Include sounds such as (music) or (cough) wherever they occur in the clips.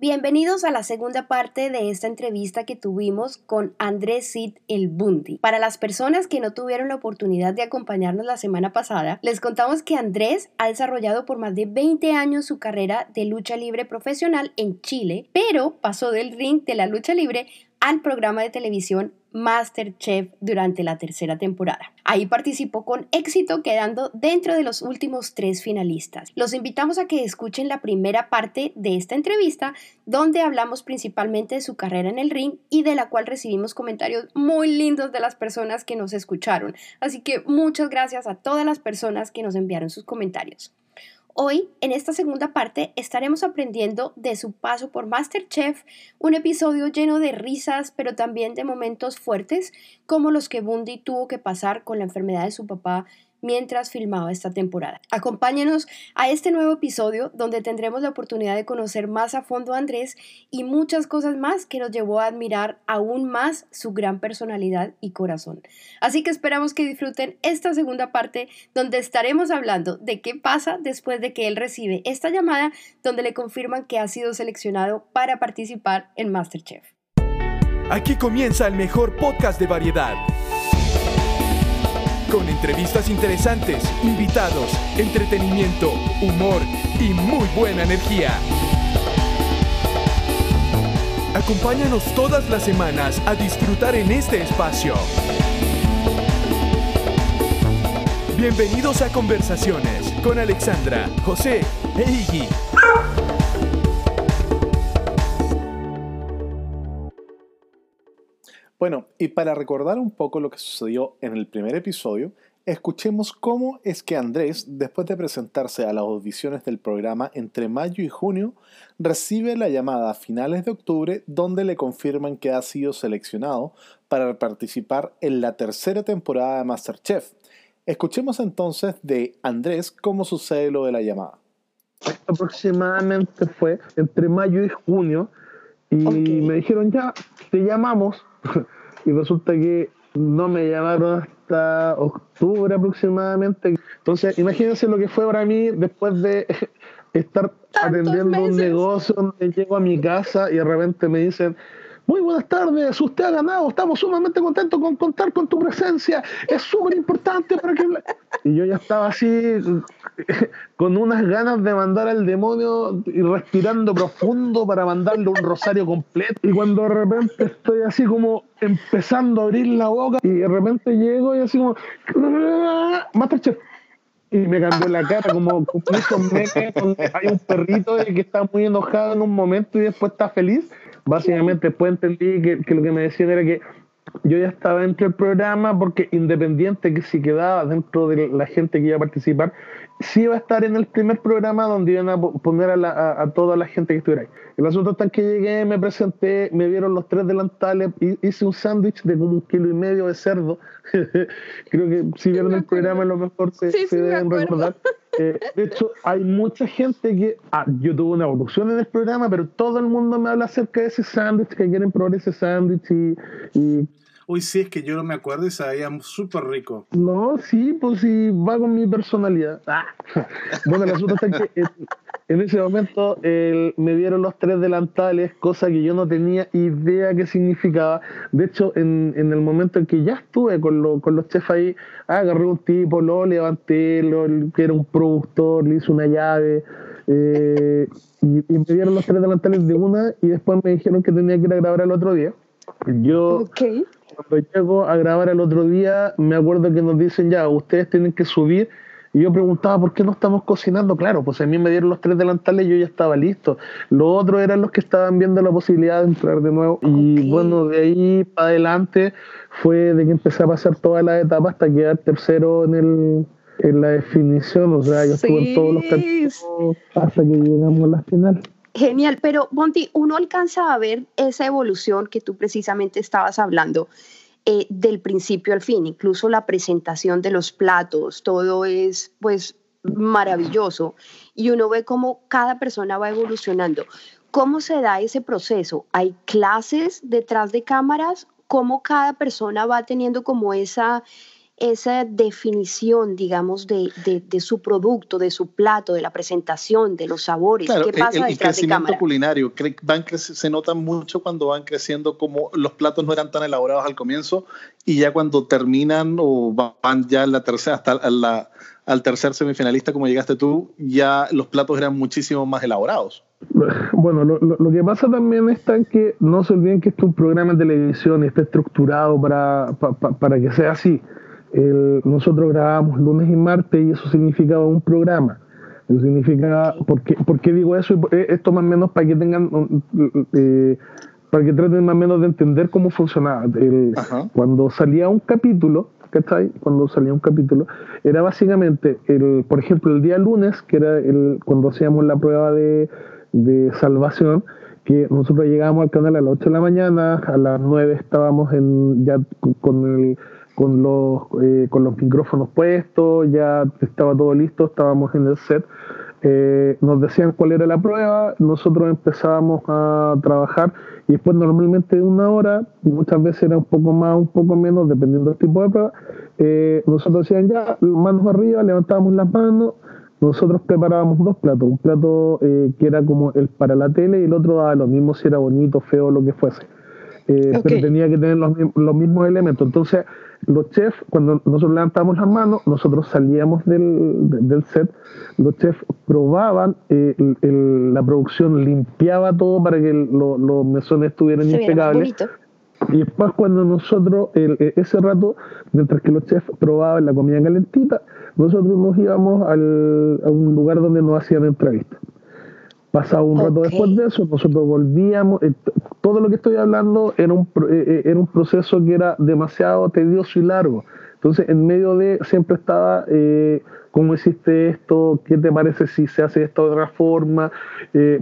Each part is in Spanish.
Bienvenidos a la segunda parte de esta entrevista que tuvimos con Andrés Sid El Bundi. Para las personas que no tuvieron la oportunidad de acompañarnos la semana pasada, les contamos que Andrés ha desarrollado por más de 20 años su carrera de lucha libre profesional en Chile, pero pasó del ring de la lucha libre al programa de televisión Masterchef durante la tercera temporada. Ahí participó con éxito quedando dentro de los últimos tres finalistas. Los invitamos a que escuchen la primera parte de esta entrevista donde hablamos principalmente de su carrera en el ring y de la cual recibimos comentarios muy lindos de las personas que nos escucharon. Así que muchas gracias a todas las personas que nos enviaron sus comentarios. Hoy, en esta segunda parte, estaremos aprendiendo de su paso por Masterchef, un episodio lleno de risas, pero también de momentos fuertes, como los que Bundy tuvo que pasar con la enfermedad de su papá mientras filmaba esta temporada. Acompáñenos a este nuevo episodio donde tendremos la oportunidad de conocer más a fondo a Andrés y muchas cosas más que nos llevó a admirar aún más su gran personalidad y corazón. Así que esperamos que disfruten esta segunda parte donde estaremos hablando de qué pasa después de que él recibe esta llamada donde le confirman que ha sido seleccionado para participar en Masterchef. Aquí comienza el mejor podcast de variedad con entrevistas interesantes, invitados, entretenimiento, humor y muy buena energía. Acompáñanos todas las semanas a disfrutar en este espacio. Bienvenidos a Conversaciones con Alexandra, José e Iggy. Bueno, y para recordar un poco lo que sucedió en el primer episodio, escuchemos cómo es que Andrés, después de presentarse a las audiciones del programa entre mayo y junio, recibe la llamada a finales de octubre donde le confirman que ha sido seleccionado para participar en la tercera temporada de Masterchef. Escuchemos entonces de Andrés cómo sucede lo de la llamada. Aproximadamente fue entre mayo y junio y me dijeron ya, te llamamos (laughs) y resulta que no me llamaron hasta octubre aproximadamente. Entonces, imagínense lo que fue para mí después de (laughs) estar atendiendo un negocio donde llego a mi casa y de repente me dicen, muy buenas tardes, usted ha ganado, estamos sumamente contentos con contar con tu presencia, es súper importante para que... (laughs) Y yo ya estaba así, (laughs) con unas ganas de mandar al demonio y respirando profundo para mandarle un rosario completo. Y cuando de repente estoy así como empezando a abrir la boca y de repente llego y así como... (laughs) Masterchef. Y me cambió la cara como, esos hay un perrito que está muy enojado en un momento y después está feliz básicamente después entendí que, que, lo que me decían era que yo ya estaba dentro del programa porque independiente que si quedaba dentro de la gente que iba a participar, sí iba a estar en el primer programa donde iban a poner a, a, toda la gente que estuviera ahí. El asunto está que llegué, me presenté, me vieron los tres delantales, hice un sándwich de como un kilo y medio de cerdo. (laughs) Creo que si vieron el programa a lo mejor se, se deben recordar. Eh, de hecho, hay mucha gente que. Ah, yo tuve una evolución en el programa, pero todo el mundo me habla acerca de ese sándwich, que quieren probar ese sándwich y, y Uy, sí, es que yo no me acuerdo y sabía súper rico. No, sí, pues sí, va con mi personalidad. Ah. (laughs) Bueno, el asunto está que en, ese momento me dieron los tres delantales, cosa que yo no tenía idea qué significaba. De hecho, en, el momento en que ya estuve con, con los chefs ahí, agarré un tipo, lo levanté, lo, que era un productor, le hice una llave. Eh, y, me dieron los tres delantales de una y después me dijeron que tenía que ir a grabar el otro día. Yo, cuando llego a grabar el otro día, me acuerdo que nos dicen ya, ustedes tienen que subir. Y yo preguntaba, ¿por qué no estamos cocinando? Claro, pues a mí me dieron los tres delantales y yo ya estaba listo. Los otros eran los que estaban viendo la posibilidad de entrar de nuevo. Y bueno, de ahí para adelante fue de que empecé a pasar todas las etapas hasta quedar tercero en el, en la definición, o sea, yo estuve en todos los capítulos hasta que llegamos a la final. Genial, pero Monty, uno alcanza a ver esa evolución que tú precisamente estabas hablando eh, del principio al fin, incluso la presentación de los platos, todo es pues maravilloso y uno ve cómo cada persona va evolucionando. ¿Cómo se da ese proceso? ¿Hay clases detrás de cámaras? ¿Cómo cada persona va teniendo como esa esa definición, digamos, de, de, su producto, de su plato, de la presentación, de los sabores? ¿Qué pasa el, el crecimiento culinario van se nota mucho cuando van creciendo como los platos no eran tan elaborados al comienzo y ya cuando terminan o van ya la tercera hasta la, al tercer semifinalista como llegaste tú, ya los platos eran muchísimo más elaborados. Bueno, lo, lo, que pasa también en que no se olviden que esto es un programa de televisión y está estructurado para, para que sea así. Nosotros grabamos lunes y martes y eso significaba un programa. Eso significa, ¿por qué, ¿por qué digo eso? Eh, esto más o menos para que tengan, eh, para que traten más o menos de entender cómo funcionaba. cuando salía un capítulo, ¿cachai? Cuando salía un capítulo, era básicamente, el, por ejemplo, el día lunes, que era el, cuando hacíamos la prueba de, de salvación, que nosotros llegábamos al canal a las 8 de la mañana, a las 9 estábamos en, ya con, el, con, los, eh, con los micrófonos puestos, ya estaba todo listo, estábamos en el set. Eh, nos decían cuál era la prueba, nosotros empezábamos a trabajar y después normalmente una hora, muchas veces era un poco más, un poco menos, dependiendo del tipo de prueba, eh, nosotros decían ya, manos arriba, levantábamos las manos, nosotros preparábamos dos platos, un plato eh, que era como el para la tele y el otro daba lo mismo si era bonito, feo, lo que fuese. Eh, pero tenía que tener los, los, mismos elementos. Entonces, los chefs, cuando nosotros levantábamos las manos, nosotros salíamos del, del set, los chefs probaban, eh, la producción limpiaba todo para que los mesones estuvieran impecables. Y después cuando nosotros, e, ese rato, mientras que los chefs probaban la comida calentita, nosotros nos íbamos al, a un lugar donde nos hacían entrevistas. Pasado un rato después de eso, nosotros volvíamos. Eh, todo lo que estoy hablando era un, eh, eh, era un proceso que era demasiado tedioso y largo. Entonces, en medio de siempre estaba, eh, ¿cómo hiciste esto? ¿Qué te parece si se hace esto de otra forma?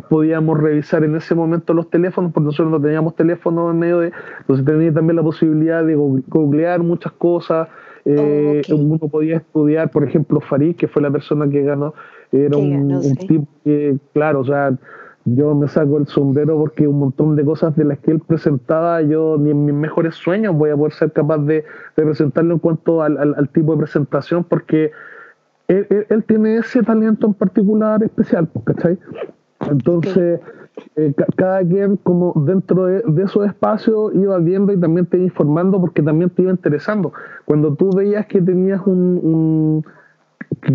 podíamos revisar en ese momento los teléfonos, porque nosotros no teníamos teléfono en medio de. Entonces, tenía también la posibilidad de googlear muchas cosas. Eh, Uno podía estudiar, por ejemplo, Farid, que fue la persona que ganó, era un, tipo que, claro, o sea, yo me saco el sombrero porque un montón de cosas de las que él presentaba, yo ni en mis mejores sueños voy a poder ser capaz de, de presentarlo en cuanto al, al, tipo de presentación, porque él, él, tiene ese talento en particular especial, ¿cachai? Entonces, eh, cada quien como dentro de, esos espacios iba viendo y también te iba informando porque también te iba interesando. Cuando tú veías que tenías un,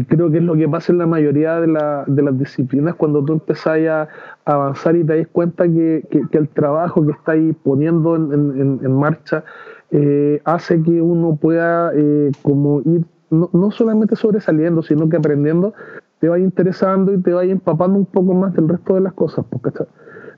creo que es lo que pasa en la mayoría de, las disciplinas, cuando tú empezás a avanzar y te das cuenta que, el trabajo que estáis poniendo en, marcha eh, hace que uno pueda eh, como ir no, no, solamente sobresaliendo, sino que aprendiendo, te vaya interesando y te vaya empapando un poco más del resto de las cosas. Porque,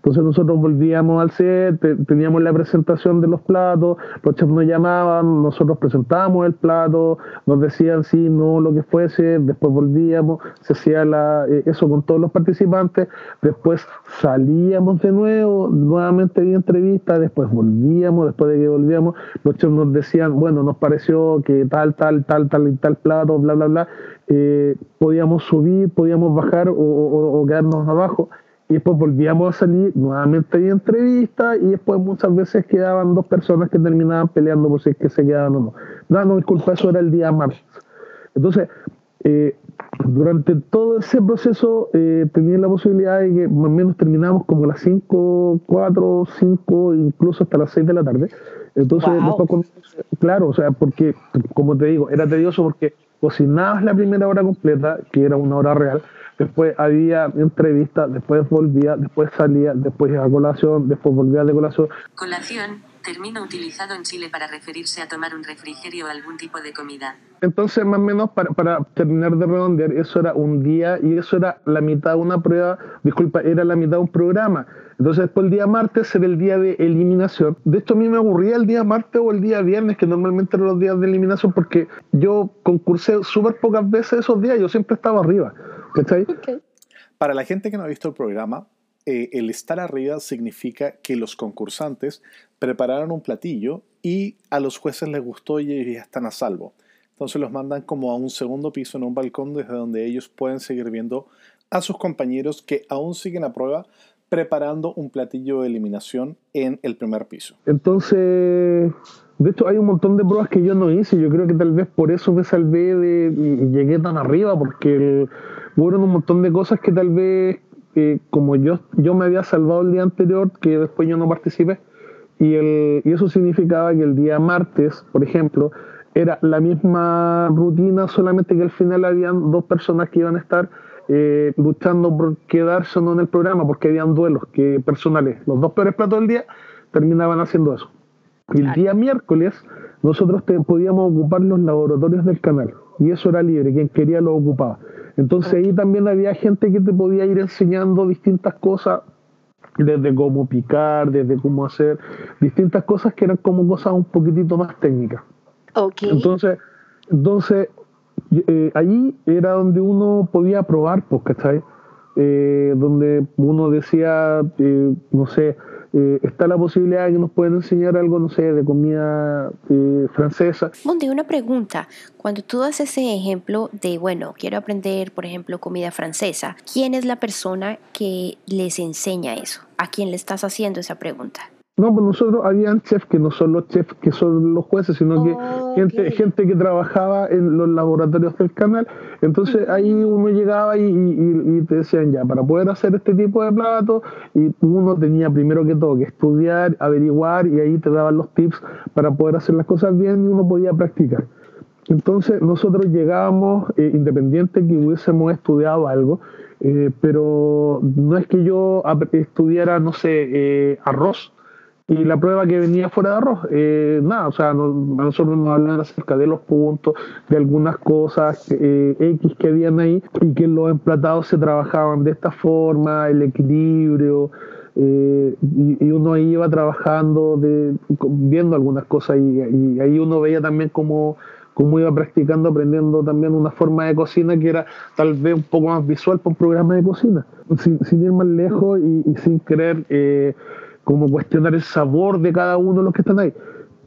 entonces nosotros volvíamos al set, teníamos la presentación de los platos, los chefs nos llamaban, nosotros presentábamos el plato, nos decían sí, no, lo que fuese, después volvíamos, se hacía la, eh, eso con todos los participantes, después salíamos de nuevo, nuevamente había entrevista, después volvíamos, después de que volvíamos, los chefs nos decían, bueno, nos pareció que tal, tal, tal, tal y tal plato, bla, bla, bla, eh, podíamos subir, podíamos bajar o, o quedarnos abajo y después volvíamos a salir, nuevamente había entrevistas y después muchas veces quedaban dos personas que terminaban peleando por si es que se quedaban o no. No, no, disculpa, eso era el día martes. Entonces, eh, durante todo ese proceso eh, tenía la posibilidad de que más o menos terminamos como a las 5, 4, 5, incluso hasta las 6 de la tarde. Entonces, claro, o sea, porque, como te digo, era tedioso porque cocinabas la primera hora completa, que era una hora real, después había entrevistas, después volvía, después salía, después a colación, después volvía de colación. Colación, término utilizado en Chile para referirse a tomar un refrigerio o algún tipo de comida. Entonces, más o menos, para, para terminar de redondear, eso era un día y eso era la mitad de una prueba, disculpa, era la mitad de un programa. Entonces, después el día martes era el día de eliminación. De hecho, a mí me aburría el día martes o el día viernes, que normalmente eran los días de eliminación, porque yo concursé súper pocas veces esos días, yo siempre estaba arriba. Para la gente que no ha visto el programa, eh, el estar arriba significa que los concursantes prepararon un platillo y a los jueces les gustó y ya están a salvo. Entonces los mandan como a un segundo piso en un balcón desde donde ellos pueden seguir viendo a sus compañeros que aún siguen a prueba preparando un platillo de eliminación en el primer piso. Entonces, de hecho, hay un montón de pruebas que yo no hice. Yo creo que tal vez por eso me salvé de, llegué tan arriba, porque hubo un montón de cosas que tal vez, eh, como yo, yo me había salvado el día anterior, que después yo no participé, y, y eso significaba que el día martes, por ejemplo, era la misma rutina, solamente que al final habían dos personas que iban a estar eh, luchando por quedarse o no en el programa, porque habían duelos que personales. Los dos peores platos del día terminaban haciendo eso. Y el día miércoles nosotros podíamos ocupar los laboratorios del canal y eso era libre, quien quería lo ocupaba. Entonces ahí también había gente que te podía ir enseñando distintas cosas, desde cómo picar, desde cómo hacer distintas cosas que eran como cosas un poquitito más técnicas. Okay. Entonces, entonces eh, allí era donde uno podía probar, pues, ¿cachai? Eh, donde uno decía, eh, no sé, eh, está la posibilidad de que nos puedan enseñar algo, no sé, de comida eh, francesa. Monte, una pregunta. Cuando tú das ese ejemplo de, bueno, quiero aprender, por ejemplo, comida francesa, ¿quién es la persona que les enseña eso? ¿A quién le estás haciendo esa pregunta? No, pues nosotros habían chefs que no son los chefs que son los jueces, sino que gente, gente que trabajaba en los laboratorios del canal. Entonces ahí uno llegaba y, te decían ya, para poder hacer este tipo de platos, y uno tenía primero que todo que estudiar, averiguar, y ahí te daban los tips para poder hacer las cosas bien y uno podía practicar. Entonces nosotros llegábamos, eh, independiente que hubiésemos estudiado algo, eh, pero no es que yo estudiara, no sé, eh, arroz, y la prueba que venía fuera de arroz, eh, nada, o sea, a nosotros nos hablan acerca de los puntos, de algunas cosas eh, X que habían ahí y que los emplatados se trabajaban de esta forma, el equilibrio, eh, y, uno ahí iba trabajando, de, viendo algunas cosas y, ahí uno veía también cómo, cómo iba practicando, aprendiendo también una forma de cocina que era tal vez un poco más visual para un programa de cocina, sin, ir más lejos y, sin querer como cuestionar el sabor de cada uno de los que están ahí.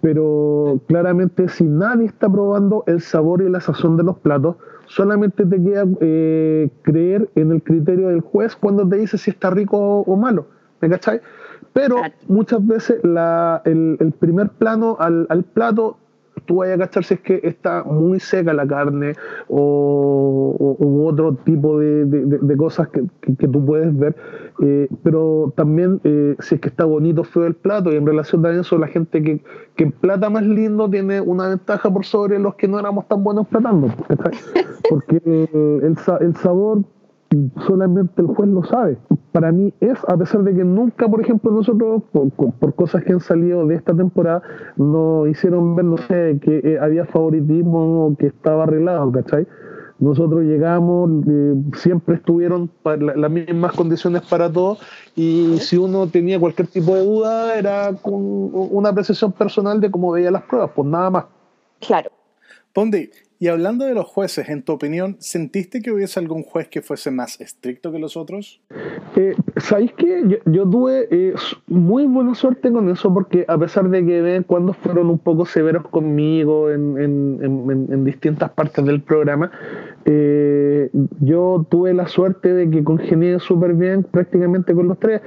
Pero claramente si nadie está probando el sabor y la sazón de los platos, solamente te queda eh, creer en el criterio del juez cuando te dice si está rico o, malo. ¿Me cachai? Pero muchas veces la, el, el, primer plano al, al plato tú vayas a cachar si es que está muy seca la carne o, otro tipo de, cosas que, tú puedes ver, eh, pero también eh, si es que está bonito feo el plato y en relación a eso la gente que, que plata más lindo tiene una ventaja por sobre los que no éramos tan buenos platando, (laughs) porque eh, el, el sabor solamente el juez lo sabe. Para mí es, a pesar de que nunca, por ejemplo, nosotros, por, cosas que han salido de esta temporada, nos hicieron ver, no sé, que eh, había favoritismo o que estaba arreglado, ¿cachai? Nosotros llegamos, eh, siempre estuvieron las mismas condiciones para todos y si uno tenía cualquier tipo de duda era con una apreciación personal de cómo veía las pruebas, pues nada más. Claro. Pondi, y hablando de los jueces, en tu opinión, ¿sentiste que hubiese algún juez que fuese más estricto que los otros? Eh, ¿Sabéis que yo, tuve eh, muy buena suerte con eso? Porque a pesar de que ven cuando fueron un poco severos conmigo en, distintas partes del programa, eh, yo tuve la suerte de que congenié súper bien prácticamente con los tres.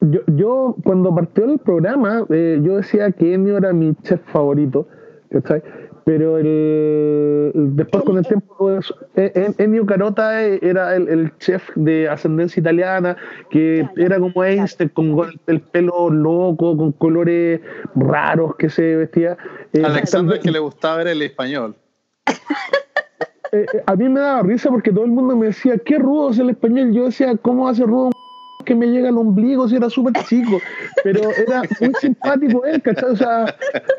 yo, cuando partió el programa, eh, yo decía que Enio era mi chef favorito. ¿cachai? Pero el, después con el tiempo Ennio Carota era el, chef de ascendencia italiana que era como Einstein con el pelo loco con colores raros que se vestía. Eh, Alexander que le gustaba ver el español. eh, eh, a mí me daba risa porque todo el mundo me decía qué rudo es el español yo decía cómo hace rudo que me llega al ombligo si era súper chico, pero era muy simpático él, ¿cachai? O sea,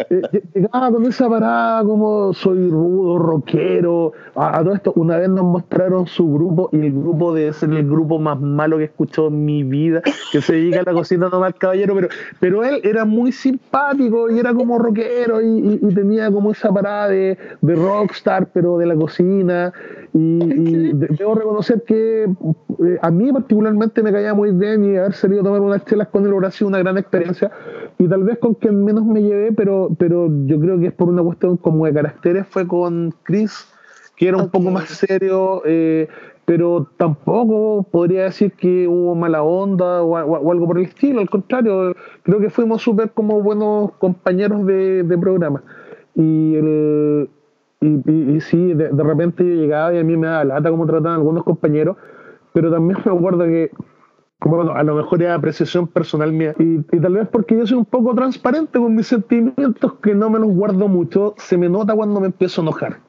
eh, llegaba con esa parada como soy rudo, rockero, a, todo esto, una vez nos mostraron su grupo y el grupo debe ser el grupo más malo que he escuchado en mi vida, que se dedica a la cocina no mal caballero, pero, pero él era muy simpático y era como rockero y, tenía como esa parada de, de, rockstar, pero de la cocina, y, debo reconocer que eh, a mí particularmente me caía muy bien y haber salido a tomar unas chelas con él hubiera sido una gran experiencia y tal vez con quien menos me llevé, pero, pero yo creo que es por una cuestión como de caracteres, fue con Chris, que era un poco más serio, eh, pero tampoco podría decir que hubo mala onda o, algo por el estilo, al contrario, creo que fuimos súper como buenos compañeros de, programa. Y, el, y, sí, de, repente yo llegaba y a mí me daba lata como trataban algunos compañeros, pero también (laughs) me acuerdo que bueno, a lo mejor era apreciación personal mía. Y, tal vez porque yo soy un poco transparente con mis sentimientos, que no me los guardo mucho, se me nota cuando me empiezo a enojar.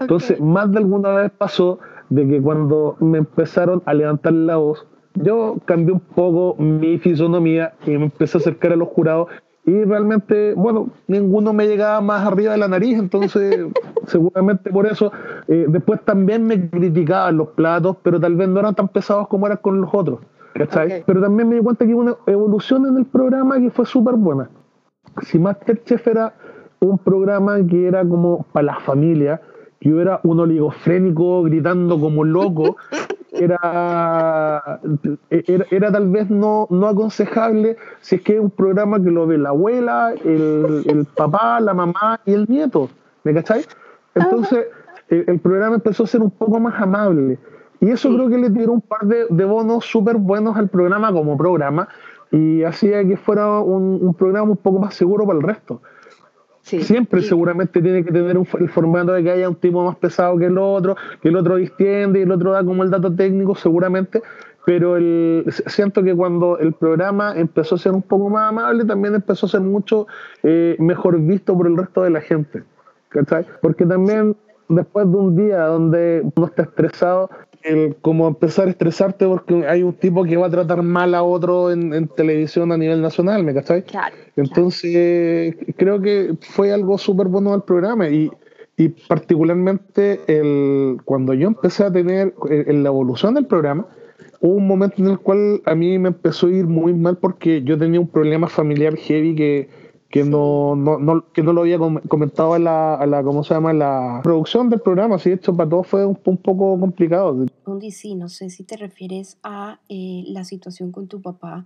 Entonces, más de alguna vez pasó de que cuando me empezaron a levantar la voz, yo cambié un poco mi fisonomía y me empecé a acercar a los jurados y realmente, bueno, ninguno me llegaba más arriba de la nariz, entonces (laughs) seguramente por eso eh, después también me criticaban los platos, pero tal vez no eran tan pesados como eran con los otros. ¿Cachai? Pero también me di cuenta que hubo una evolución en el programa que fue súper buena. Si Masterchef era un programa que era como para la familia, yo era un oligofrénico gritando como loco, (laughs) era, era, tal vez no, no aconsejable si es que es un programa que lo ve la abuela, el, el papá, la mamá y el nieto, ¿me cacháis? Entonces el, programa empezó a ser un poco más amable y eso creo que le tiró un par de, de bonos súper buenos al programa como programa y hacía que fuera un, un programa un poco más seguro para el resto. Siempre seguramente tiene que tener un, el formato de que haya un tipo más pesado que el otro, que el otro distiende y el otro da como el dato técnico, seguramente. Pero el, siento que cuando el programa empezó a ser un poco más amable, también empezó a ser mucho eh, mejor visto por el resto de la gente. ¿Cachai? Porque también después de un día donde uno está estresado, el, como empezar a estresarte porque hay un tipo que va a tratar mal a otro en, televisión a nivel nacional, ¿me cachai? Claro, Entonces, creo que fue algo súper bueno al programa y, y particularmente el, cuando yo empecé a tener eh, en la evolución del programa, hubo un momento en el cual a mí me empezó a ir muy mal porque yo tenía un problema familiar heavy que que no, no, no, que no lo había comentado en la, a la, ¿cómo se llama? la producción del programa, así esto para todos fue un, poco complicado. sí, no sé si te refieres a eh, la situación con tu papá,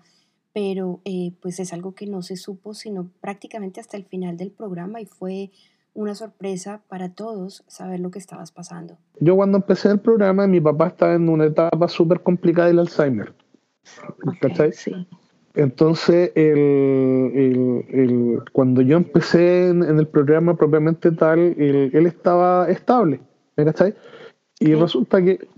pero eh, pues es algo que no se supo sino prácticamente hasta el final del programa y fue una sorpresa para todos saber lo que estabas pasando. Yo cuando empecé el programa, mi papá estaba en una etapa súper complicada del Alzheimer. Okay, Sí. Entonces, el, cuando yo empecé en, el programa propiamente tal, él estaba estable, ¿me Y resulta que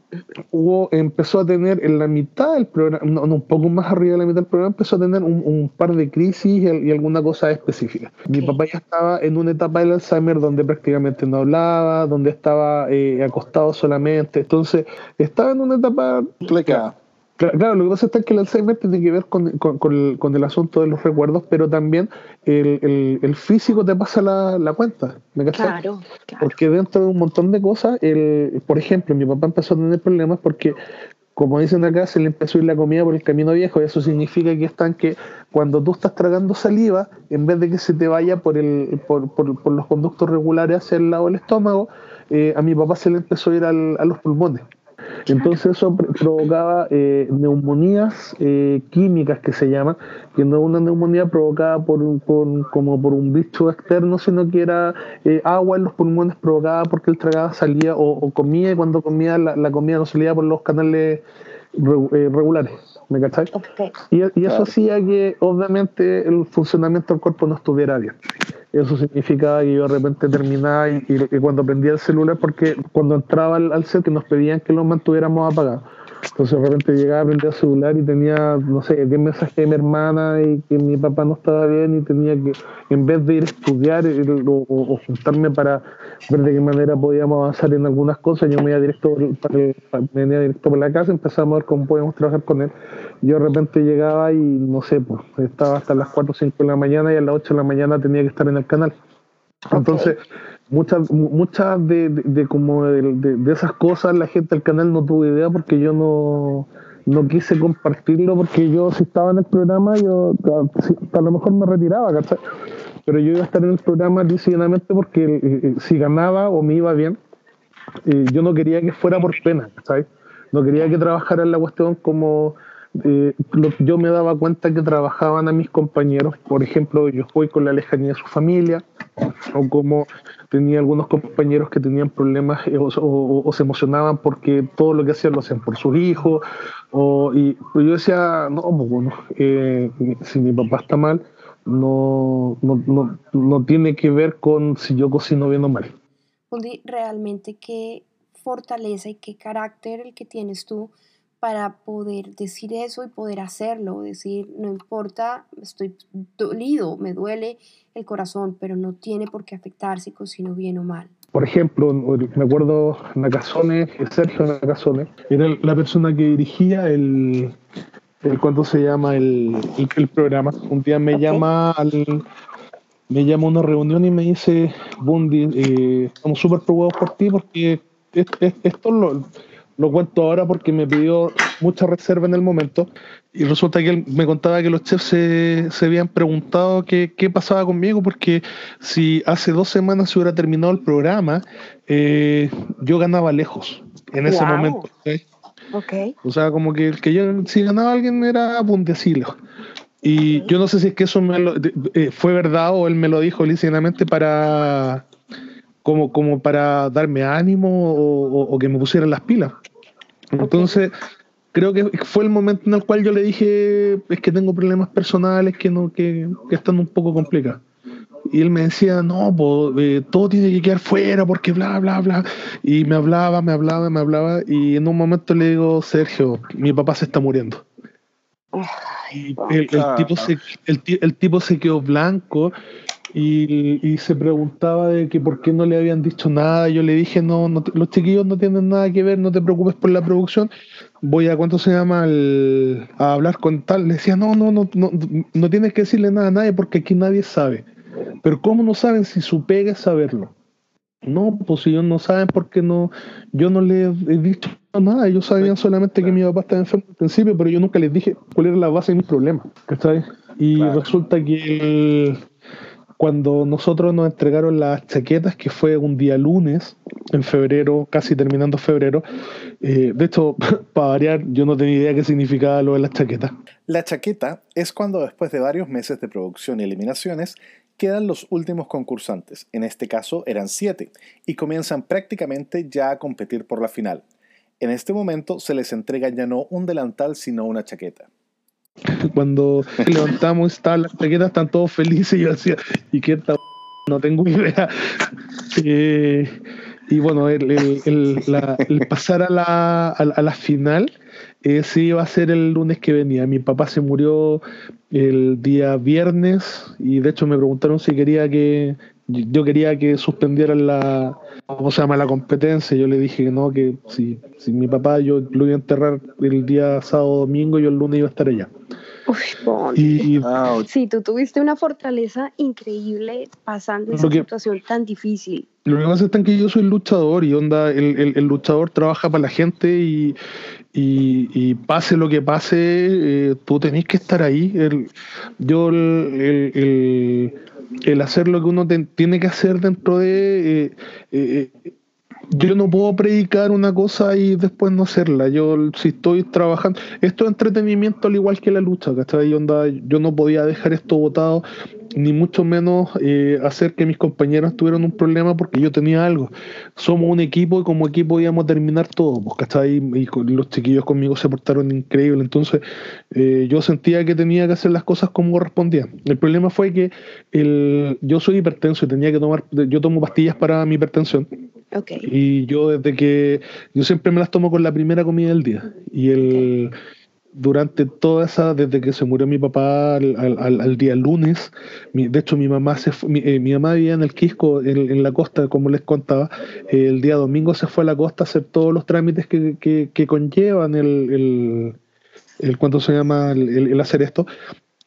hubo, empezó a tener en la mitad del programa, no, un poco más arriba de la mitad del programa, empezó a tener un, par de crisis y, alguna cosa específica. Mi papá ya estaba en una etapa del Alzheimer donde prácticamente no hablaba, donde estaba eh, acostado solamente, entonces estaba en una etapa complicada Claro, lo que pasa es que el Alzheimer tiene que ver con, con, el, asunto de los recuerdos, pero también el, físico te pasa la, cuenta. ¿me claro, claro, Porque dentro de un montón de cosas, el, por ejemplo, mi papá empezó a tener problemas porque, como dicen acá, se le empezó a ir la comida por el camino viejo, y eso significa que están que cuando tú estás tragando saliva, en vez de que se te vaya por, el, por, por, los conductos regulares hacia el lado del estómago, eh, a mi papá se le empezó a ir a los pulmones. Entonces eso provocaba eh, neumonías eh, químicas que se llaman, que no es una neumonía provocada por, por, como por un bicho externo, sino que era eh, agua en los pulmones provocada porque el tragaba salía o, comía y cuando comía la, la, comida no salía por los canales regulares. ¿Me cacháis? Y, eso hacía que obviamente el funcionamiento del cuerpo no estuviera bien. Eso significaba que yo de repente terminaba y, cuando prendía el celular, porque cuando entraba al, al set nos pedían que lo mantuviéramos apagado entonces de repente llegaba, prendía el celular y tenía, no sé, 10 mensajes de mi hermana y que mi papá no estaba bien y tenía que, en vez de ir a estudiar o, juntarme para ver de qué manera podíamos avanzar en algunas cosas, yo me iba directo, para, venía directo por la casa, empezamos a ver cómo podíamos trabajar con él. Yo de repente llegaba y, no sé, pues estaba hasta las 4 o 5 de la mañana y a las 8 de la mañana tenía que estar en el canal. Entonces, muchas muchas de, de, como de, esas cosas la gente del canal no tuvo idea porque yo no, no quise compartirlo porque yo si estaba en el programa yo a, lo mejor me retiraba ¿cachai? Pero yo iba a estar en el programa lisionamente porque eh, eh, si ganaba o me iba bien eh, yo no quería que fuera por pena ¿sabes? no quería que trabajara en la cuestión como eh, yo me daba cuenta que trabajaban a mis compañeros, por ejemplo, yo fui con la lejanía de su familia, o como tenía algunos compañeros que tenían problemas eh, o, se emocionaban porque todo lo que hacían lo hacían por sus hijos, o, y yo decía, no, pues bueno, eh, si mi papá está mal, no, no, no, no tiene que ver con si yo cocino bien o mal. realmente qué fortaleza y qué carácter el que tienes tú para poder decir eso y poder hacerlo, decir, no importa, estoy dolido, me duele el corazón, pero no tiene por qué afectar si cocino bien o mal. Por ejemplo, me acuerdo Nakazone, Sergio Nakazone, era la persona que dirigía el, el ¿cuánto se llama? El, el, programa. Un día me llama al, me llama a una reunión y me dice, Bundy, eh, estamos súper preocupados por ti porque esto lo, lo cuento ahora porque me pidió mucha reserva en el momento y resulta que él me contaba que los chefs se, se habían preguntado qué, qué, pasaba conmigo porque si hace dos semanas se hubiera terminado el programa, eh, yo ganaba lejos en ese momento. Okay. O sea, como que el que yo, si ganaba alguien era Bundesilo. Y yo no sé si es que eso me lo, eh, fue verdad o él me lo dijo lícitamente para como, como para darme ánimo o, o que me pusieran las pilas. Entonces, creo que fue el momento en el cual yo le dije, es que tengo problemas personales que, no, que, están un poco complicados. Y él me decía, no, pues, todo tiene que quedar fuera porque bla, bla, bla. Y me hablaba, me hablaba, me hablaba. Y en un momento le digo, Sergio, mi papá se está muriendo. Y el, tipo se, el, el, tipo se quedó blanco y, se preguntaba de que por qué no le habían dicho nada. Yo le dije, no, los chiquillos no tienen nada que ver, no te preocupes por la producción. Voy a, ¿cuánto se llama? a hablar con tal. Le decía, no, no, no, no, no tienes que decirle nada a nadie porque aquí nadie sabe. Pero ¿cómo no saben si su pega es saberlo? No, pues si ellos no saben porque no, yo no les he dicho nada, ellos sabían solamente que mi papá estaba enfermo al principio, pero yo nunca les dije cuál era la base de mis problemas, Y resulta que cuando nosotros nos entregaron las chaquetas, que fue un día lunes, en febrero, casi terminando febrero, eh, de hecho, (laughs) para variar, yo no tenía idea qué significaba lo de las chaquetas. La chaqueta es cuando después de varios meses de producción y eliminaciones, quedan los últimos concursantes, en este caso eran siete, y comienzan prácticamente ya a competir por la final. En este momento se les entrega ya no un delantal, sino una chaqueta. Cuando (laughs) levantamos estaban las chaquetas, están todos felices y yo decía, ¿y qué tal? No tengo idea. Eh, y bueno, el, pasar a la, a, la final eh, sí iba a ser el lunes que venía. Mi papá se murió el día viernes y de hecho me preguntaron si quería que yo quería que suspendieran la ¿cómo se llama? la competencia. Yo le dije que no, que si, si mi papá yo lo iba a enterrar el día sábado domingo, yo el lunes iba a estar allá. y, sí, tú tuviste una fortaleza increíble pasando esa situación tan difícil. Lo que pasa es que yo soy luchador y onda, el, el, luchador trabaja para la gente y, y, pase lo que pase, eh, tú tenés que estar ahí. Yo el, el hacer lo que uno tiene que hacer dentro de... Eh, eh, yo no puedo predicar una cosa y después no hacerla. Yo, si estoy trabajando, esto es entretenimiento al igual que la lucha, ¿cachai? Yo, yo no podía dejar esto votado ni mucho menos eh, hacer que mis compañeros tuvieran un problema porque yo tenía algo. Somos un equipo y como equipo íbamos a terminar todo, pues, ¿cachai? Y los chiquillos conmigo se portaron increíble. Entonces eh, yo sentía que tenía que hacer las cosas como correspondían. El problema fue que el, yo soy hipertenso y tenía que tomar, yo tomo pastillas para mi hipertensión. Okay. Y yo desde que, yo siempre me las tomo con la primera comida del día. Y el durante toda esa, desde que se murió mi papá al, día lunes, de hecho mi mamá se mi, eh, mi, mamá vivía en el Quisco, en, la costa, como les contaba, el día domingo se fue a la costa a hacer todos los trámites que, que, conllevan el, el, ¿cuánto se llama? El, hacer esto,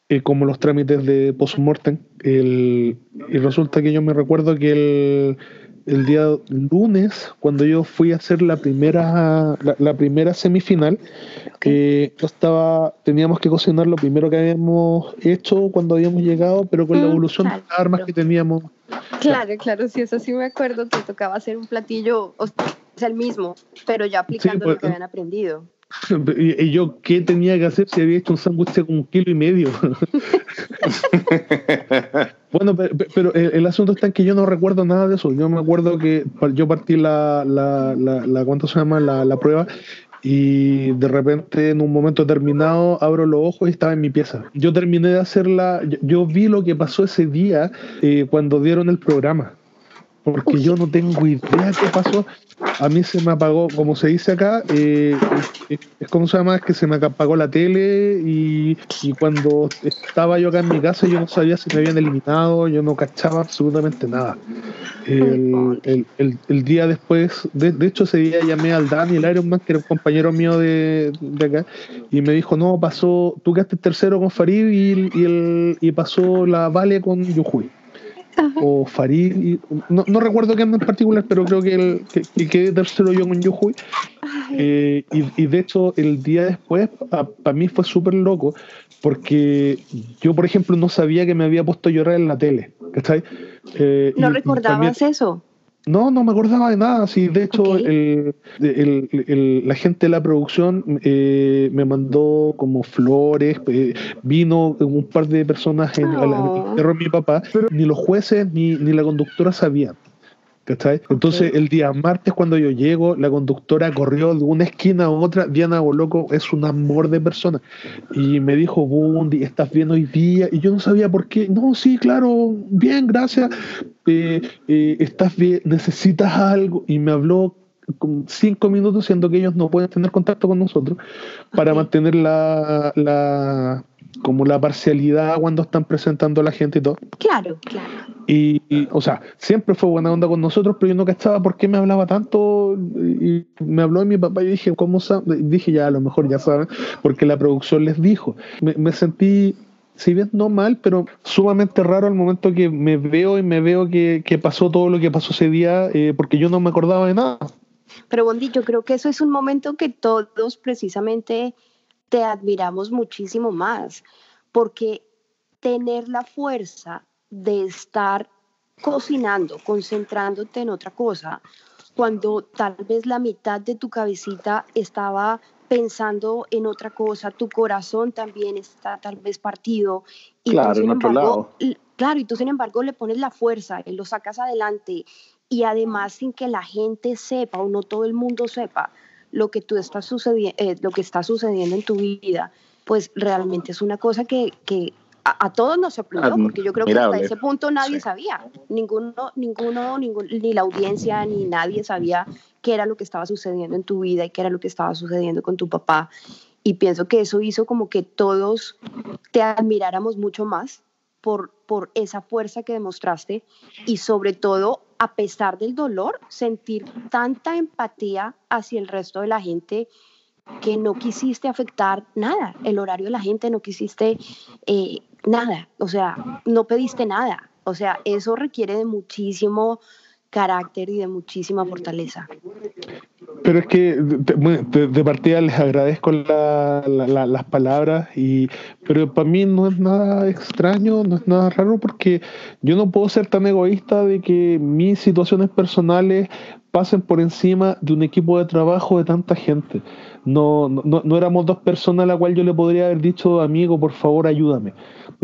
eh, como los trámites de post-mortem, y resulta que yo me recuerdo que el el día lunes, cuando yo fui a hacer la primera, la, primera semifinal, que yo estaba, teníamos que cocinar lo primero que habíamos hecho cuando habíamos llegado, pero con la mm, evolución de las armas que teníamos. Claro, claro, sí, eso sí me acuerdo que tocaba hacer un platillo, o sea, el mismo, pero ya aplicando lo pues, que habían aprendido. (laughs) Y, yo, ¿qué tenía que hacer si había hecho un sándwich con un kilo y medio? (laughs) (laughs) bueno, pero, el, asunto está en que yo no recuerdo nada de eso. Yo me acuerdo que yo partí la, la, ¿cuánto se llama? La, la prueba y de repente en un momento determinado abro los ojos y estaba en mi pieza. Yo terminé de hacerla, yo, vi lo que pasó ese día eh, cuando dieron el programa porque yo no tengo idea qué pasó. A mí se me apagó, como se dice acá, eh, es, como se llama, es que se me apagó la tele y, cuando estaba yo acá en mi casa yo no sabía si me habían eliminado, yo no cachaba absolutamente nada. El, día después, de, hecho ese día llamé al Daniel Ironman, que era un compañero mío de, acá, y me dijo, no, pasó, tú quedaste tercero con Farid y, el, y pasó la Vale con Yujuy o Farid, no, no, recuerdo qué en particular, pero creo que, el, que, quedé tercero yo con Yuhui. Eh, y, y, de hecho, el día después, para mí fue súper loco, porque yo, por ejemplo, no sabía que me había puesto a llorar en la tele. ¿cachai? Eh, ¿No recordabas eso? No, no me acordaba de nada. Sí, de hecho, el, la gente de la producción eh, me mandó como flores, eh, vino un par de personas en, oh. mi papá, pero ni los jueces ni, ni la conductora sabían. Entonces, el día martes, cuando yo llego, la conductora corrió de una esquina a otra. Diana Boloco es un amor de persona. Y me dijo, Bundy, ¿estás bien hoy día? Y yo no sabía por qué. No, sí, claro, bien, gracias. Eh, eh, ¿Estás bien? ¿Necesitas algo? Y me habló con cinco minutos, siendo que ellos no pueden tener contacto con nosotros, para mantener la, la como la parcialidad cuando están presentando a la gente y todo. Claro, claro. Y, o sea, siempre fue buena onda con nosotros, pero yo no cachaba por qué me hablaba tanto. Y me habló de mi papá y dije, ¿cómo sabe? Dije, ya, a lo mejor ya saben, porque la producción les dijo. Me, sentí, si bien no mal, pero sumamente raro al momento que me veo y me veo que, pasó todo lo que pasó ese día, eh, porque yo no me acordaba de nada. Pero Bondi, yo creo que eso es un momento que todos precisamente te admiramos muchísimo más, porque tener la fuerza de estar cocinando, concentrándote en otra cosa, cuando tal vez la mitad de tu cabecita estaba pensando en otra cosa, tu corazón también está tal vez partido. Y claro, en otro lado. Claro, y tú sin embargo le pones la fuerza, y lo sacas adelante y además sin que la gente sepa o no todo el mundo sepa, lo que tú estás sucediendo, eh, lo que está sucediendo en tu vida, pues realmente es una cosa que, que a, todos nos sorprendió, porque yo creo que hasta ese punto nadie sabía, ninguno, ninguno, ni la audiencia, ni nadie sabía qué era lo que estaba sucediendo en tu vida y qué era lo que estaba sucediendo con tu papá. Y pienso que eso hizo como que todos te admiráramos mucho más por, por esa fuerza que demostraste y sobre todo a pesar del dolor, sentir tanta empatía hacia el resto de la gente que no quisiste afectar nada, el horario de la gente, no quisiste eh, nada, o sea, no pediste nada. O sea, eso requiere de muchísimo carácter y de muchísima fortaleza. Pero es que de, partida les agradezco las palabras, y, pero para mí no es nada extraño, no es nada raro, porque yo no puedo ser tan egoísta de que mis situaciones personales pasen por encima de un equipo de trabajo de tanta gente. No, no, no éramos dos personas a la cual yo le podría haber dicho, amigo, por favor, ayúdame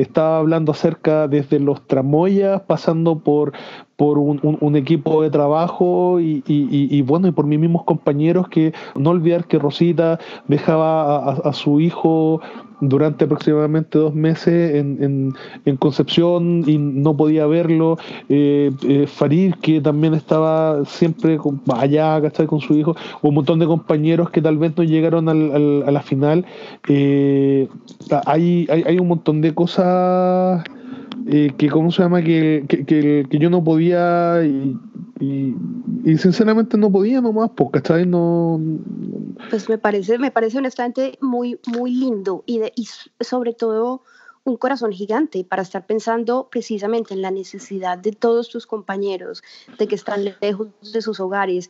estaba hablando acerca desde los tramoyas, pasando por, por un, equipo de trabajo y, bueno, y por mis mismos compañeros que no olvidar que Rosita dejaba a su hijo durante aproximadamente dos meses en, en, Concepción y no podía verlo. Eh, eh, Farid, que también estaba siempre allá, ¿cachai? Con su hijo. Un montón de compañeros que tal vez no llegaron al, a la final. Eh, hay, hay, hay un montón de cosas eh, que cómo se llama que, que, que, yo no podía y, y, sinceramente no podía nomás porque ¿cachai? no pues me parece me parece honestamente muy muy lindo y, de, y sobre todo un corazón gigante para estar pensando precisamente en la necesidad de todos tus compañeros de que están lejos de sus hogares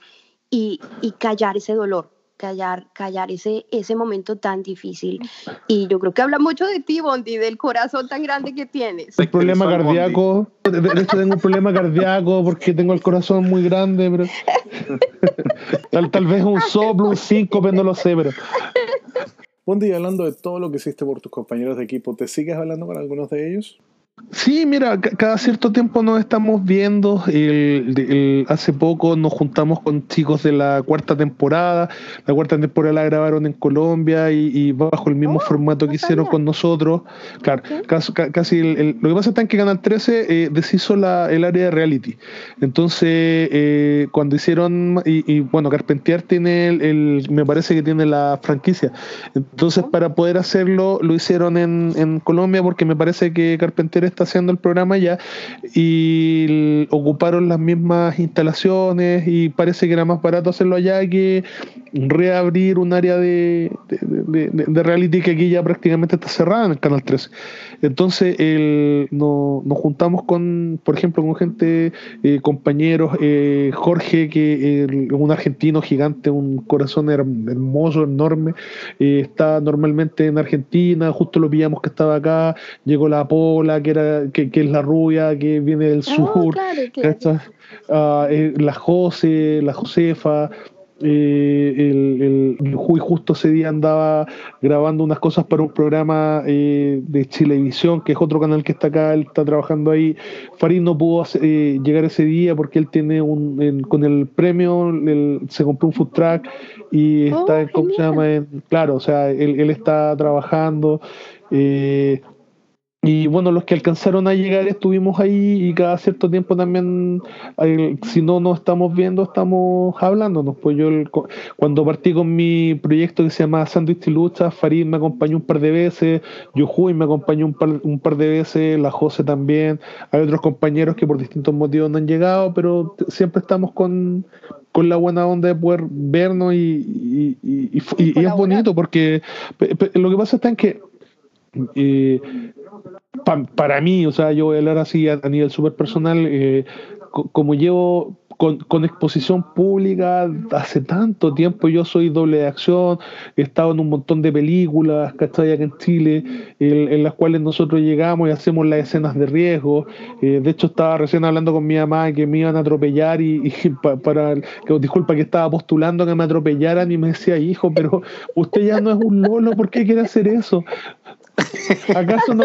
y, y callar ese dolor callar, callar ese, ese momento tan difícil. Y yo creo que habla mucho de ti, Bondi, del corazón tan grande que tienes. Un problema cardíaco, de hecho tengo un problema cardíaco porque tengo el corazón muy grande, pero (laughs) tal, tal vez un soplo, un síncope, no lo sé, pero Bundy, hablando de todo lo que hiciste por tus compañeros de equipo, ¿te sigues hablando con algunos de ellos? Sí, mira, cada cierto tiempo nos estamos viendo. hace poco nos juntamos con chicos de la cuarta temporada. La cuarta temporada la grabaron en Colombia y, bajo el mismo oh, formato que hicieron con nosotros. Claro, casi, lo que pasa es que Canal 13 eh, deshizo la, el área de reality. Entonces, eh, cuando hicieron, y, bueno, Carpentier tiene el, me parece que tiene la franquicia. Entonces, oh. para poder hacerlo, lo hicieron en, en Colombia porque me parece que Carpentier está haciendo el programa ya y ocuparon las mismas instalaciones y parece que era más barato hacerlo allá que reabrir un área de, de, reality que aquí ya prácticamente está cerrada en el Canal 13. Entonces el, nos juntamos con, por ejemplo, con gente, eh, compañeros, eh, Jorge, que es un argentino gigante, un corazón hermoso, enorme, eh, está normalmente en Argentina, justo lo pillamos que estaba acá, llegó la Pola, que, era, que, es la rubia, que viene del (laughs) ah, sur, ah, la Jose, la Josefa, eh, el, el, justo ese día andaba grabando unas cosas para un programa eh, de Chilevisión, que es otro canal que está acá, él está trabajando ahí. Farid no pudo eh, llegar ese día porque él tiene un, con el premio, se compró un food track y oh, está, ¿cómo se llama? claro, o sea, él, él está trabajando. Eh, y bueno, los que alcanzaron a llegar estuvimos ahí y cada cierto tiempo también, si no nos estamos viendo, estamos hablándonos. Pues yo cuando partí con mi proyecto que se llama Sandwich y Lucha, Farid me acompañó un par de veces, Yujuy me acompañó un par, un par de veces, la Jose también. Hay otros compañeros que por distintos motivos no han llegado, pero siempre estamos con, con la buena onda de poder vernos y, y, y es bonito porque lo que pasa está en que para mí, o sea, yo voy a hablar así a, nivel súper personal, eh, como llevo con, exposición pública hace tanto tiempo, yo soy doble de acción, he estado en un montón de películas, ¿cachai? Acá en Chile, en, las cuales nosotros llegamos y hacemos las escenas de riesgo. Eh, de hecho, estaba recién hablando con mi mamá que me iban a atropellar y, (laughs) para, que, disculpa, que estaba postulando que me atropellaran y me decía, hijo, pero usted ya no es un lolo, ¿por qué quiere hacer eso? ¿Acaso no,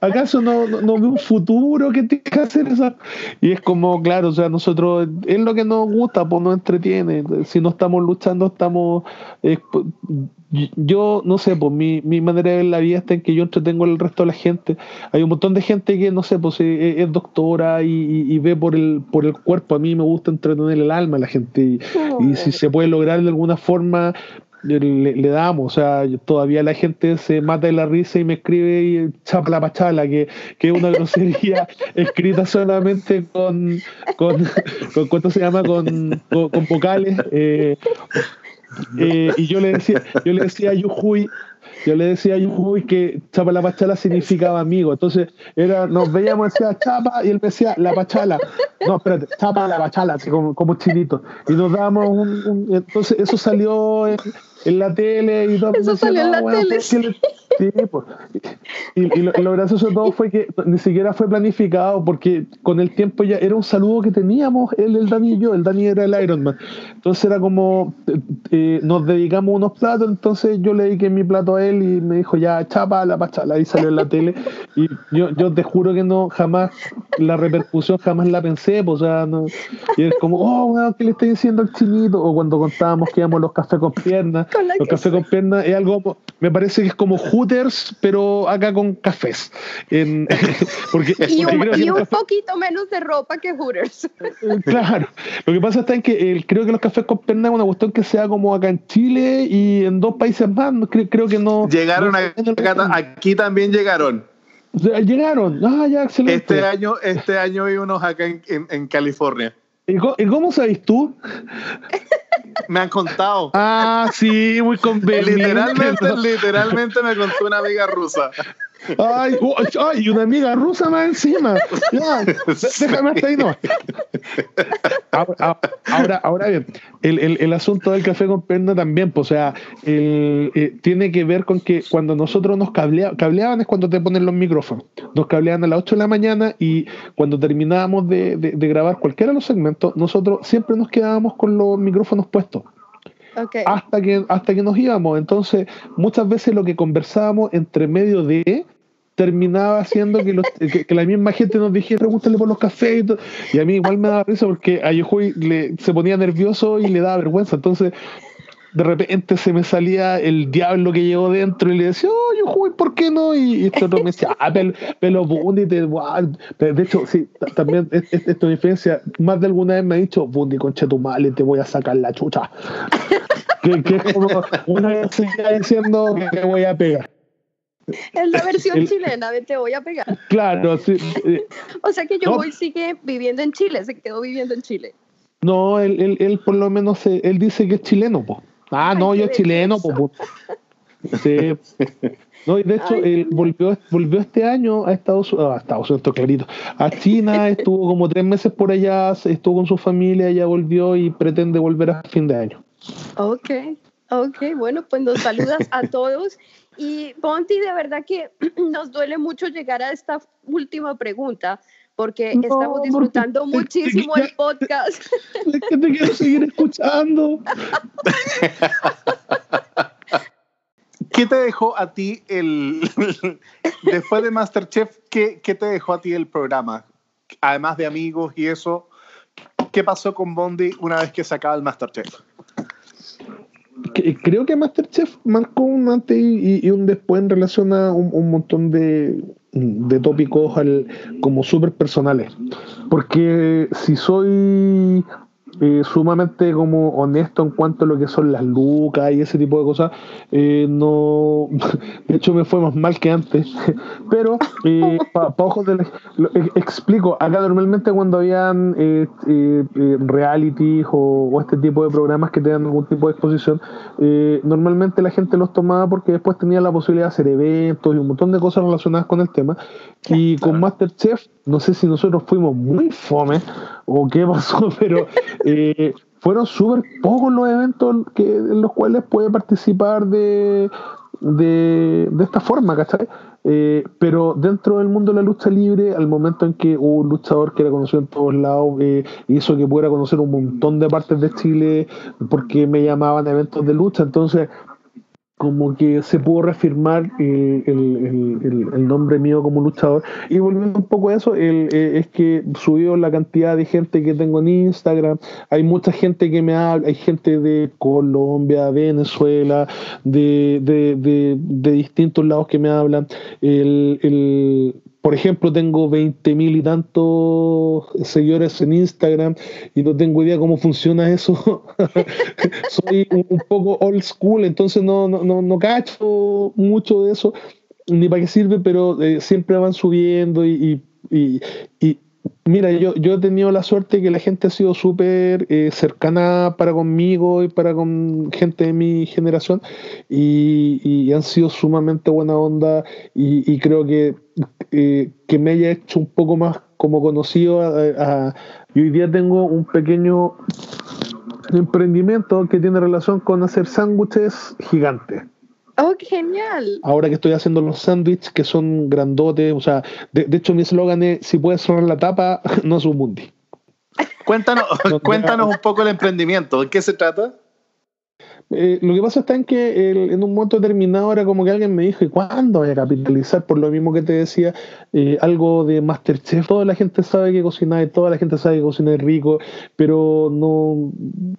acaso no, no, ve un futuro que tiene que hacer eso? Y es como, claro, o sea, nosotros, es lo que nos gusta, pues nos entretiene. Si no estamos luchando, estamos. yo, no sé, pues mi, mi manera de ver la vida está en que yo entretengo al resto de la gente. Hay un montón de gente que, no sé, pues eh, es, doctora y, y, ve por el, por el cuerpo. A mí me gusta entretener el alma a la gente. Y, y si se puede lograr de alguna forma le, damos, o sea, todavía la gente se mata de la risa y me escribe y chapa la pachala, que, que es una grosería (laughs) escrita solamente con, con, con, ¿cuánto se llama? Con, con, vocales. Eh, eh, y yo le decía, yo le decía a Yujuy, yo le decía a Yujuy que chapa la pachala significaba amigo. Entonces era, nos veíamos decía chapa y él me decía la pachala. No, espérate, chapa la pachala, como, como chinito. Y nos dábamos un, entonces eso salió en la tele y todo. Eso salió en la tele. Sí, pues. Y, lo, gracioso de todo fue que ni siquiera fue planificado porque con el tiempo ya era un saludo que teníamos él, el Dani y yo. El Dani era el Ironman. Entonces era como eh, nos dedicamos unos platos. Entonces yo le dediqué mi plato a él y me dijo ya chapa la pachala. Y salió en la tele. Y yo, yo te juro que no, jamás la repercusión jamás la pensé. Pues, o sea, no, y es como, oh, ¿qué le estoy diciendo al chinito? O cuando contábamos que íbamos los cafés con piernas los cafés con piernas es algo, me parece que es como Hooters, pero acá con cafés. (laughs) porque, y un, poquito menos de ropa que Hooters. Eh, claro. Lo que pasa está en que creo que los cafés con piernas es una cuestión que sea como acá en Chile y en dos países más. Creo, que no. Llegaron aquí también llegaron. Llegaron. Ah, ya, excelente. Este año, este año hay unos acá en, en California. ¿Y cómo, sabes tú? (laughs) Me han contado. Ah, sí, muy (laughs) conveniente. Literalmente, literalmente me contó una amiga rusa. Ay, ay, una amiga rusa más encima. Ya, déjame hasta ahí no. Ahora, ahora, bien, el, el, el, asunto del café con perna también, pues, o sea, el, eh, tiene que ver con que cuando nosotros nos cableaban, cableaban es cuando te ponen los micrófonos. Nos cableaban a las 8 de la mañana y cuando terminábamos de, de, de grabar cualquiera de los segmentos, nosotros siempre nos quedábamos con los micrófonos puestos. Okay. hasta, que, hasta que nos íbamos. Entonces, muchas veces lo que conversábamos entre medio de terminaba haciendo que, los, que, la misma gente nos dijera, pregúntale por los cafés y, todo. y a mí igual me daba risa porque a Yohui le, se ponía nervioso y le daba vergüenza. Entonces, de repente se me salía el diablo que llegó dentro y le decía, oh, Yohui, ¿por qué no? Y, y este otro me decía, ah, pelo, pelo Bundy, te, wow. de hecho, sí, también esta diferencia, más de alguna vez me ha dicho, Bundy, concha tu madre, te voy a sacar la chucha. (laughs) que, que es como una vez seguía diciendo que te voy a pegar. (laughs) Es la versión el, chilena de Te voy a pegar. Claro, sí. (laughs) o sea que yo no. voy sigue viviendo en Chile, se quedó viviendo en Chile. No, él, él, él por lo menos él dice que es chileno, po. Ah, Ay, no, yo chileno, po. Sí. No, y de hecho, Ay, él volvió, volvió este año a Estados Unidos, a Estados Unidos, clarito, a China, (laughs) estuvo como tres meses por allá, estuvo con su familia, ya volvió y pretende volver a fin de año. Ok, ok, bueno, pues nos saludas a (laughs) todos y Ponti, de verdad que (clears throat) nos duele mucho llegar a esta última pregunta porque no, estamos disfrutando porque, muchísimo el podcast. (laughs) Es que te quiero seguir escuchando. (laughs) ¿Qué te dejó a ti el... Después de Masterchef, ¿qué, ¿qué te dejó a ti el programa? Además de amigos y eso, ¿qué pasó con Bondi una vez que se acaba el Masterchef? Creo que Masterchef marcó un antes y, un después en relación a un, montón de, de tópicos como súper personales. Porque si soy eh, sumamente como honesto en cuanto a lo que son las lucas y ese tipo de cosas, eh, no, (laughs) de hecho me fue más mal que antes, (laughs) pero eh, (laughs) para pa ojos de la, lo, explico, acá normalmente cuando habían eh, realities o, o, este tipo de programas que tengan algún tipo de exposición, normalmente la gente los tomaba porque después tenía la posibilidad de hacer eventos y un montón de cosas relacionadas con el tema, y con Masterchef, no sé si nosotros fuimos muy fome o qué pasó, (laughs) pero eh, fueron súper pocos los eventos que, en los cuales puede participar de, de, de esta forma, ¿cachai? Eh, pero dentro del mundo de la lucha libre, al momento en que hubo un luchador que era conocido en todos lados, eh, hizo que pudiera conocer un montón de partes de Chile porque me llamaban a eventos de lucha, entonces como que se pudo reafirmar el, el, el, el, nombre mío como luchador. Y volviendo un poco a eso, es que subió la cantidad de gente que tengo en Instagram. Hay mucha gente que me habla, hay gente de Colombia, Venezuela, de, de, de, de distintos lados que me hablan. el, por ejemplo, tengo 20 mil y tantos seguidores en Instagram y no tengo idea cómo funciona eso. (laughs) Soy un, poco old school, entonces no, no, no, no cacho mucho de eso, ni para qué sirve, pero eh, siempre van subiendo y, y, y, Mira, yo, yo he tenido la suerte que la gente ha sido súper eh, cercana para conmigo y para con gente de mi generación y, y han sido sumamente buena onda y creo que, eh, que me haya hecho un poco más como conocido. A, a, y hoy día tengo un pequeño emprendimiento que tiene relación con hacer sándwiches gigantes. ¡Oh, genial! Ahora que estoy haciendo los sándwiches que son grandotes, o sea, de, de hecho mi eslogan es, si puedes cerrar la tapa, (laughs) no es un mundi. Cuéntanos, (laughs) cuéntanos un poco el emprendimiento, ¿de qué se trata? Eh, lo que pasa está en que el, en un momento determinado era como que alguien me dijo, ¿y cuándo voy a capitalizar? Por lo mismo que te decía, eh, algo de Masterchef. Toda la gente sabe que cocinar toda la gente sabe que cocinar rico, pero no,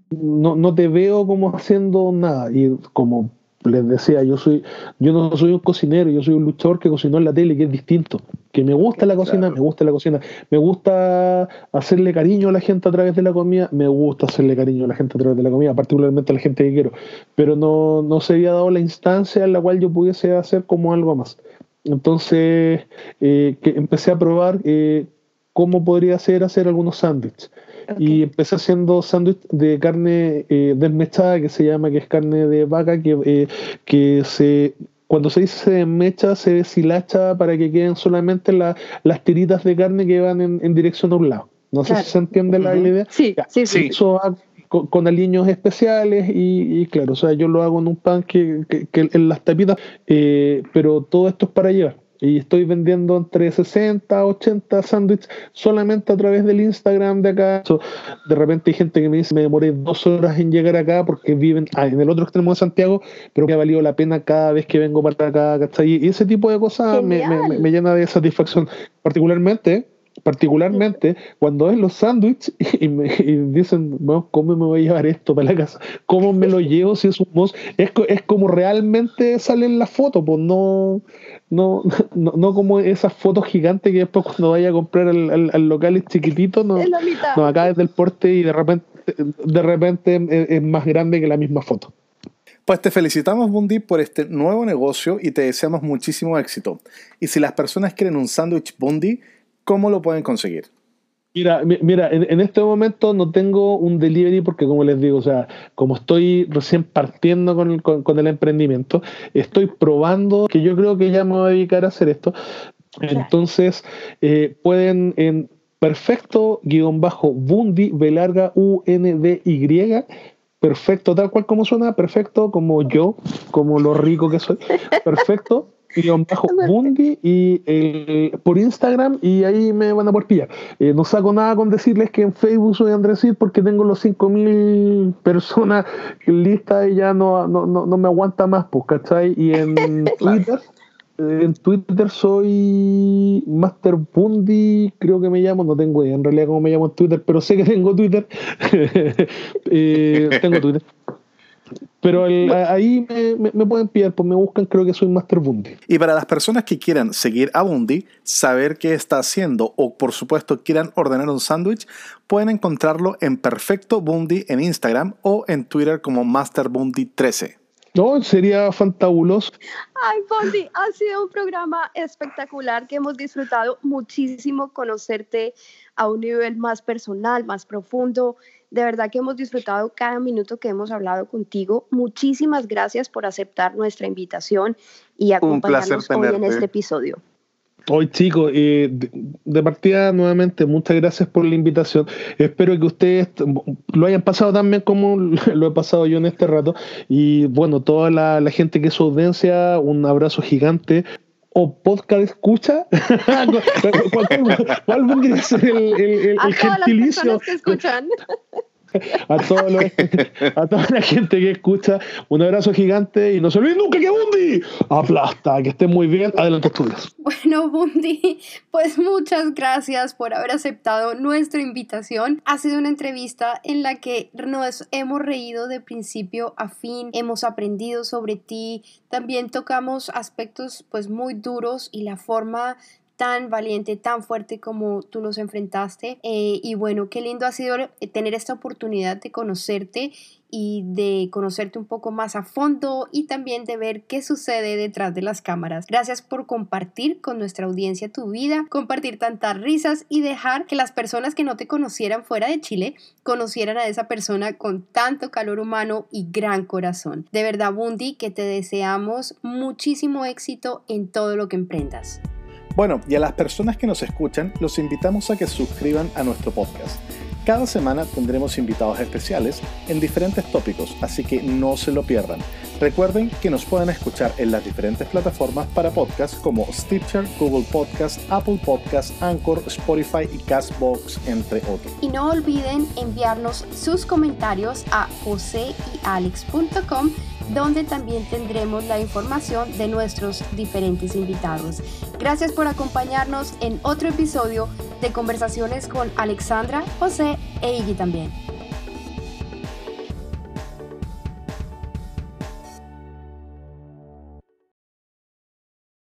no, no te veo como haciendo nada. Y como les decía, yo soy, yo no soy un cocinero, yo soy un luchador que cocinó en la tele, que es distinto. Que me gusta la cocina, claro. me gusta la cocina, me gusta hacerle cariño a la gente a través de la comida, me gusta hacerle cariño a la gente a través de la comida, particularmente a la gente que quiero. Pero no, no se había dado la instancia en la cual yo pudiese hacer como algo más. Entonces, eh, que empecé a probar eh, cómo podría ser hacer algunos sándwiches. Okay. Y empecé haciendo sándwich de carne eh, desmechada, que se llama, que es carne de vaca, que, eh, que se cuando se dice se desmecha, se deshilacha para que queden solamente la, las tiritas de carne que van en, en dirección a un lado. No claro. sé si se entiende la, uh idea. Sí, ya, sí, sí. Eso va con, con aliños especiales y, y, claro, o sea, yo lo hago en un pan que, que, que en las tapitas, eh, pero todo esto es para llevar. Y estoy vendiendo entre 60 80 sándwiches solamente a través del Instagram de acá. de repente hay gente que me dice, me demoré dos horas en llegar acá porque viven ah, en el otro extremo de Santiago, pero me ha valido la pena cada vez que vengo para acá, ¿cachai? Y ese tipo de cosas me, me, llena de satisfacción, particularmente particularmente cuando es los sándwiches (laughs) y, me dicen, bueno, ¿cómo me voy a llevar esto para la casa? ¿Cómo me lo llevo si es un mos? Es, es como realmente sale en la foto, pues no, no, (laughs) no, no, como esas fotos gigantes que después cuando vaya a comprar al, al, local es chiquitito, no, no, acá es del porte y de repente, de repente es, más grande que la misma foto. Pues te felicitamos, Bundy, por este nuevo negocio y te deseamos muchísimo éxito. Y si las personas quieren un sándwich Bundy, ¿cómo lo pueden conseguir? Mira, mira, en, este momento no tengo un delivery porque, como les digo, o sea, como estoy recién partiendo con, el emprendimiento, estoy probando que yo creo que ya me voy a dedicar a hacer esto. Entonces, eh, pueden en perfecto guion bajo Bundi, B larga U N D Y, perfecto, tal cual como suena, perfecto como yo, como lo rico que soy, perfecto guion bajo Bundi y eh, por Instagram y ahí me van a por pillar. Eh, no saco nada con decirles que en Facebook soy Andresit porque tengo los 5000 personas listas y ya no, no, no, me aguanta más, pues, ¿cachai? Y en (laughs) Twitter, eh, en Twitter soy Master Bundi, creo que me llamo, no tengo idea en realidad cómo me llamo en Twitter, pero sé que tengo Twitter. (laughs) tengo Twitter. Pero ahí me, pueden pillar, pues me buscan, creo que soy Master Bundy. Y para las personas que quieran seguir a Bundy, saber qué está haciendo o por supuesto quieran ordenar un sándwich, pueden encontrarlo en Perfecto Bundy en Instagram o en Twitter como Master Bundy 13. No, sería fantabuloso. Ay, Bundy, ha sido un programa espectacular que hemos disfrutado muchísimo conocerte a un nivel más personal, más profundo de verdad que hemos disfrutado cada minuto que hemos hablado contigo. Muchísimas gracias por aceptar nuestra invitación y acompañarnos hoy en este episodio. Hoy chicos, eh, de, partida nuevamente, muchas gracias por la invitación. Espero que ustedes lo hayan pasado tan bien como (laughs) lo he pasado yo en este rato. Y bueno, toda la, gente que es audiencia, un abrazo gigante o podcast escucha? (laughs) ¿Cuál, ser el, el, el, gentilicio? que escuchan. (laughs) a, toda la gente que escucha, un abrazo gigante y no se olviden nunca que Bundi aplasta, que estén muy bien, adelante estudios. Bueno, Bundi, pues muchas gracias por haber aceptado nuestra invitación. Ha sido una entrevista en la que nos hemos reído de principio a fin, hemos aprendido sobre ti, también tocamos aspectos pues muy duros y la forma tan valiente, tan fuerte como tú nos enfrentaste. Eh, y bueno, qué lindo ha sido eh, tener esta oportunidad de conocerte y de conocerte un poco más a fondo y también de ver qué sucede detrás de las cámaras. Gracias por compartir con nuestra audiencia tu vida, compartir tantas risas y dejar que las personas que no te conocieran fuera de Chile conocieran a esa persona con tanto calor humano y gran corazón. De verdad, Bundy, que te deseamos muchísimo éxito en todo lo que emprendas. Bueno, y a las personas que nos escuchan, los invitamos a que suscriban a nuestro podcast. Cada semana tendremos invitados especiales en diferentes tópicos, así que no se lo pierdan. Recuerden que nos pueden escuchar en las diferentes plataformas para podcast como Stitcher, Google Podcast, Apple Podcast, Anchor, Spotify y Castbox, entre otros. Y no olviden enviarnos sus comentarios a joseyalex.com donde también tendremos la información de nuestros diferentes invitados. Gracias por acompañarnos en otro episodio de conversaciones con Alexandra, José e Iggy también.